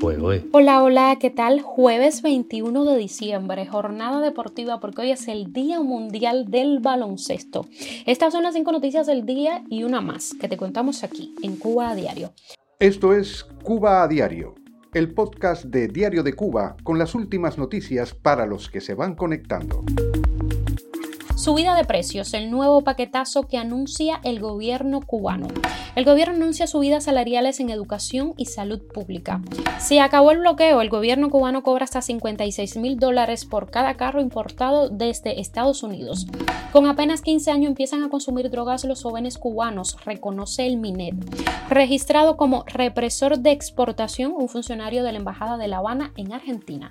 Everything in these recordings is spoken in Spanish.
Juego, eh. Hola, hola, ¿qué tal? Jueves 21 de diciembre, jornada deportiva porque hoy es el Día Mundial del Baloncesto. Estas son las cinco noticias del día y una más que te contamos aquí en Cuba a Diario. Esto es Cuba a Diario, el podcast de Diario de Cuba con las últimas noticias para los que se van conectando. Subida de precios, el nuevo paquetazo que anuncia el gobierno cubano. El gobierno anuncia subidas salariales en educación y salud pública. Si acabó el bloqueo, el gobierno cubano cobra hasta 56 mil dólares por cada carro importado desde Estados Unidos. Con apenas 15 años empiezan a consumir drogas los jóvenes cubanos, reconoce el MINET. Registrado como represor de exportación, un funcionario de la Embajada de La Habana en Argentina.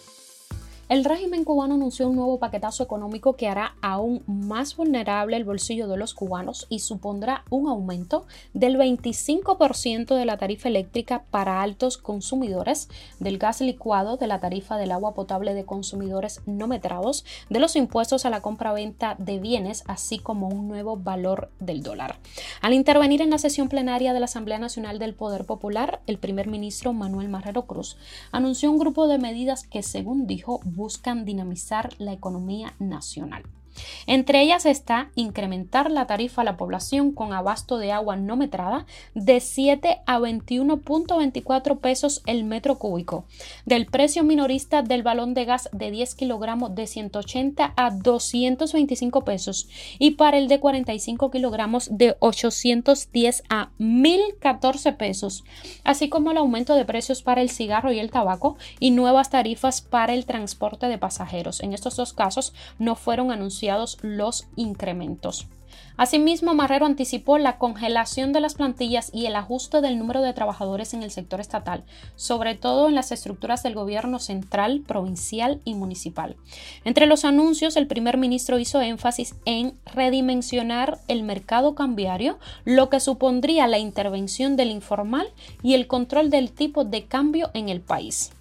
El régimen cubano anunció un nuevo paquetazo económico que hará aún más vulnerable el bolsillo de los cubanos y supondrá un aumento del 25% de la tarifa eléctrica para altos consumidores, del gas licuado, de la tarifa del agua potable de consumidores no metrados, de los impuestos a la compra-venta de bienes, así como un nuevo valor del dólar. Al intervenir en la sesión plenaria de la Asamblea Nacional del Poder Popular, el primer ministro Manuel Marrero Cruz anunció un grupo de medidas que, según dijo, buscan dinamizar la economía nacional. Entre ellas está incrementar la tarifa a la población con abasto de agua no metrada de 7 a 21.24 pesos el metro cúbico, del precio minorista del balón de gas de 10 kilogramos de 180 a 225 pesos y para el de 45 kilogramos de 810 a 1014 pesos, así como el aumento de precios para el cigarro y el tabaco y nuevas tarifas para el transporte de pasajeros. En estos dos casos no fueron anunciados los incrementos. Asimismo, Marrero anticipó la congelación de las plantillas y el ajuste del número de trabajadores en el sector estatal, sobre todo en las estructuras del gobierno central, provincial y municipal. Entre los anuncios, el primer ministro hizo énfasis en redimensionar el mercado cambiario, lo que supondría la intervención del informal y el control del tipo de cambio en el país.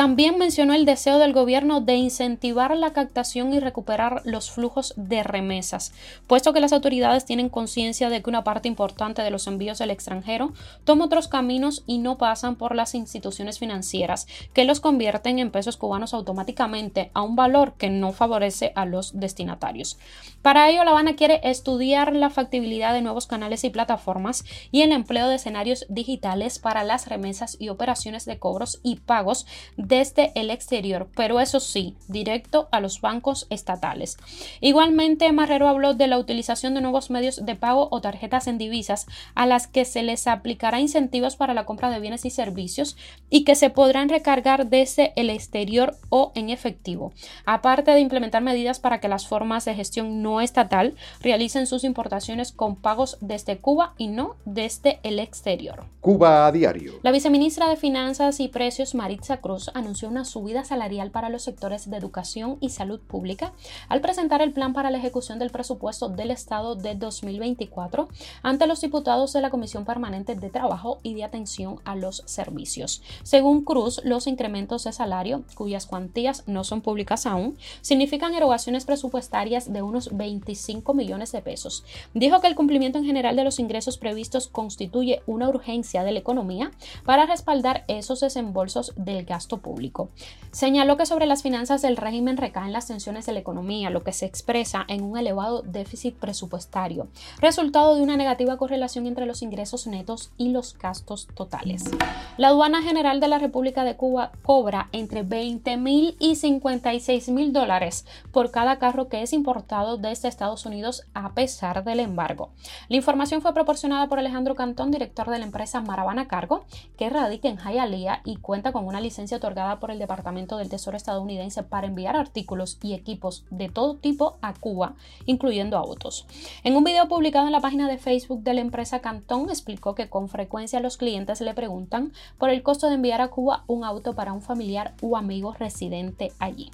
También mencionó el deseo del gobierno de incentivar la captación y recuperar los flujos de remesas, puesto que las autoridades tienen conciencia de que una parte importante de los envíos del extranjero toma otros caminos y no pasan por las instituciones financieras, que los convierten en pesos cubanos automáticamente a un valor que no favorece a los destinatarios. Para ello, La Habana quiere estudiar la factibilidad de nuevos canales y plataformas y el empleo de escenarios digitales para las remesas y operaciones de cobros y pagos desde el exterior, pero eso sí, directo a los bancos estatales. Igualmente, Marrero habló de la utilización de nuevos medios de pago o tarjetas en divisas a las que se les aplicará incentivos para la compra de bienes y servicios y que se podrán recargar desde el exterior o en efectivo, aparte de implementar medidas para que las formas de gestión no estatal realicen sus importaciones con pagos desde Cuba y no desde el exterior. Cuba a diario. La viceministra de Finanzas y Precios, Maritza Cruz, anunció una subida salarial para los sectores de educación y salud pública al presentar el plan para la ejecución del presupuesto del Estado de 2024 ante los diputados de la Comisión Permanente de Trabajo y de Atención a los Servicios. Según Cruz, los incrementos de salario, cuyas cuantías no son públicas aún, significan erogaciones presupuestarias de unos 25 millones de pesos. Dijo que el cumplimiento en general de los ingresos previstos constituye una urgencia de la economía para respaldar esos desembolsos del gasto público. Señaló que sobre las finanzas del régimen recaen las tensiones de la economía, lo que se expresa en un elevado déficit presupuestario, resultado de una negativa correlación entre los ingresos netos y los gastos totales. La aduana general de la República de Cuba cobra entre 20 mil y 56 mil dólares por cada carro que es importado desde Estados Unidos a pesar del embargo. La información fue proporcionada por Alejandro Cantón, director de la empresa Maravana Cargo, que radica en Hialeah y cuenta con una licencia otorgada por el Departamento del Tesoro estadounidense para enviar artículos y equipos de todo tipo a Cuba, incluyendo autos. En un video publicado en la página de Facebook de la empresa Cantón explicó que con frecuencia los clientes le preguntan por el costo de enviar a Cuba un auto para un familiar u amigo residente allí.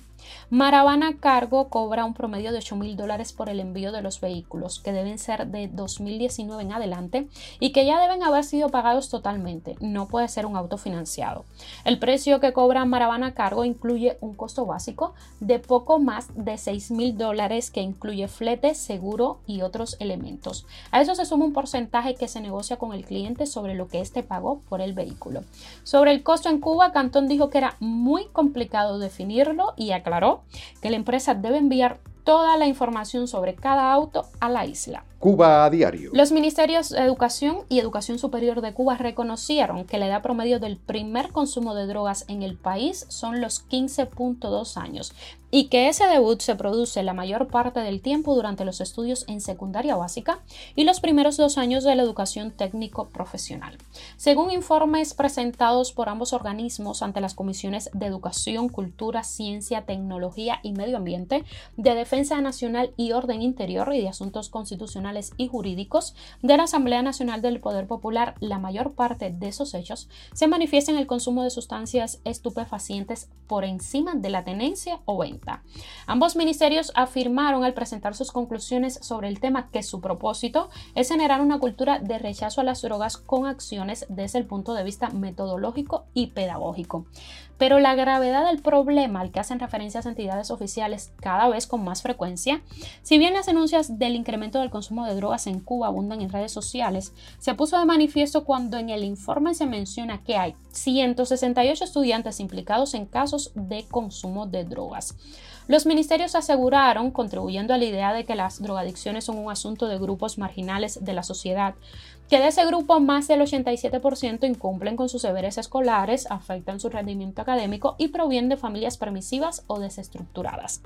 Maravana Cargo cobra un promedio de 8 mil dólares por el envío de los vehículos, que deben ser de 2019 en adelante y que ya deben haber sido pagados totalmente. No puede ser un auto financiado. El precio que cobra Maravana Cargo incluye un costo básico de poco más de 6 mil dólares que incluye flete, seguro y otros elementos. A eso se suma un porcentaje que se negocia con el cliente sobre lo que éste pagó por el vehículo. Sobre el costo en Cuba, Cantón dijo que era muy complicado definirlo y que la empresa debe enviar toda la información sobre cada auto a la isla. Cuba a diario. Los ministerios de Educación y Educación Superior de Cuba reconocieron que la edad promedio del primer consumo de drogas en el país son los 15.2 años y que ese debut se produce la mayor parte del tiempo durante los estudios en secundaria básica y los primeros dos años de la educación técnico profesional. Según informes presentados por ambos organismos ante las comisiones de Educación, Cultura, Ciencia, Tecnología y Medio Ambiente, de Defensa Nacional y Orden Interior y de Asuntos Constitucionales y jurídicos de la Asamblea Nacional del Poder Popular, la mayor parte de esos hechos se manifiesta en el consumo de sustancias estupefacientes por encima de la tenencia o venta. Ambos ministerios afirmaron al presentar sus conclusiones sobre el tema que su propósito es generar una cultura de rechazo a las drogas con acciones desde el punto de vista metodológico y pedagógico. Pero la gravedad del problema al que hacen referencias entidades oficiales cada vez con más frecuencia, si bien las denuncias del incremento del consumo de drogas en Cuba abundan en redes sociales, se puso de manifiesto cuando en el informe se menciona que hay 168 estudiantes implicados en casos de consumo de drogas. Los ministerios aseguraron, contribuyendo a la idea de que las drogadicciones son un asunto de grupos marginales de la sociedad, que de ese grupo más del 87% incumplen con sus deberes escolares, afectan su rendimiento académico y provienen de familias permisivas o desestructuradas.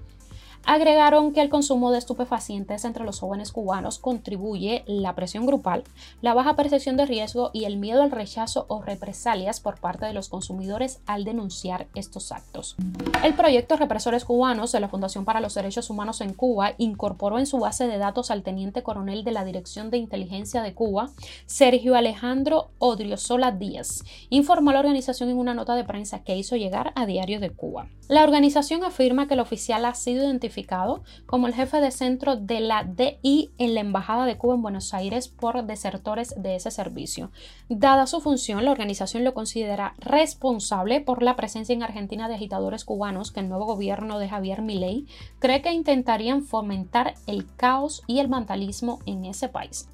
Agregaron que el consumo de estupefacientes entre los jóvenes cubanos contribuye la presión grupal, la baja percepción de riesgo y el miedo al rechazo o represalias por parte de los consumidores al denunciar estos actos. El proyecto Represores Cubanos de la Fundación para los Derechos Humanos en Cuba incorporó en su base de datos al teniente coronel de la Dirección de Inteligencia de Cuba, Sergio Alejandro Odriozola Díaz, informó la organización en una nota de prensa que hizo llegar a Diario de Cuba. La organización afirma que el oficial ha sido identificado como el jefe de centro de la DI en la Embajada de Cuba en Buenos Aires por desertores de ese servicio. Dada su función, la organización lo considera responsable por la presencia en Argentina de agitadores cubanos que el nuevo gobierno de Javier Milei cree que intentarían fomentar el caos y el vandalismo en ese país.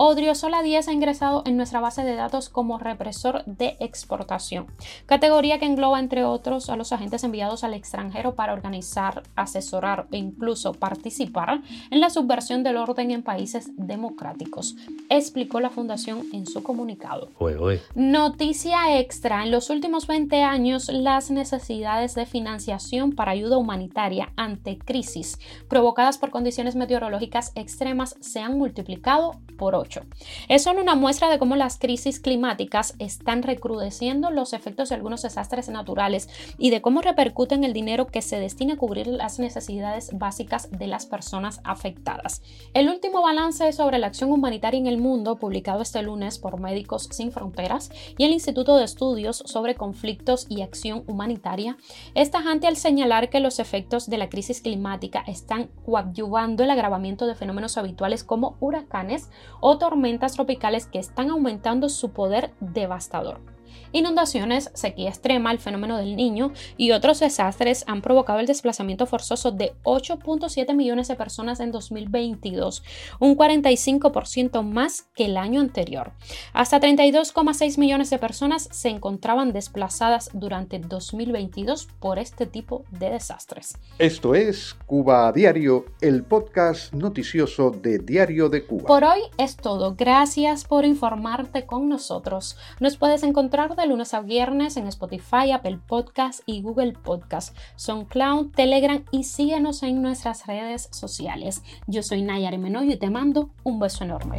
Odriozola Díaz ha ingresado en nuestra base de datos como represor de exportación, categoría que engloba entre otros a los agentes enviados al extranjero para organizar, asesorar e incluso participar en la subversión del orden en países democráticos, explicó la fundación en su comunicado. Noticia extra, en los últimos 20 años las necesidades de financiación para ayuda humanitaria ante crisis provocadas por condiciones meteorológicas extremas se han multiplicado por 8. Es solo una muestra de cómo las crisis climáticas están recrudeciendo los efectos de algunos desastres naturales y de cómo repercuten el dinero que se destina a cubrir las necesidades básicas de las personas afectadas. El último balance sobre la acción humanitaria en el mundo, publicado este lunes por Médicos Sin Fronteras y el Instituto de Estudios sobre Conflictos y Acción Humanitaria, es tajante al señalar que los efectos de la crisis climática están coadyuvando el agravamiento de fenómenos habituales como huracanes o tormentas tropicales que están aumentando su poder devastador. Inundaciones, sequía extrema, el fenómeno del niño y otros desastres han provocado el desplazamiento forzoso de 8.7 millones de personas en 2022, un 45% más que el año anterior. Hasta 32,6 millones de personas se encontraban desplazadas durante 2022 por este tipo de desastres. Esto es Cuba Diario, el podcast noticioso de Diario de Cuba. Por hoy es todo. Gracias por informarte con nosotros. Nos puedes encontrar de lunes a viernes en Spotify, Apple Podcast y Google Podcast, SoundCloud, Telegram y síguenos en nuestras redes sociales. Yo soy Nayar Menoyo y te mando un beso enorme.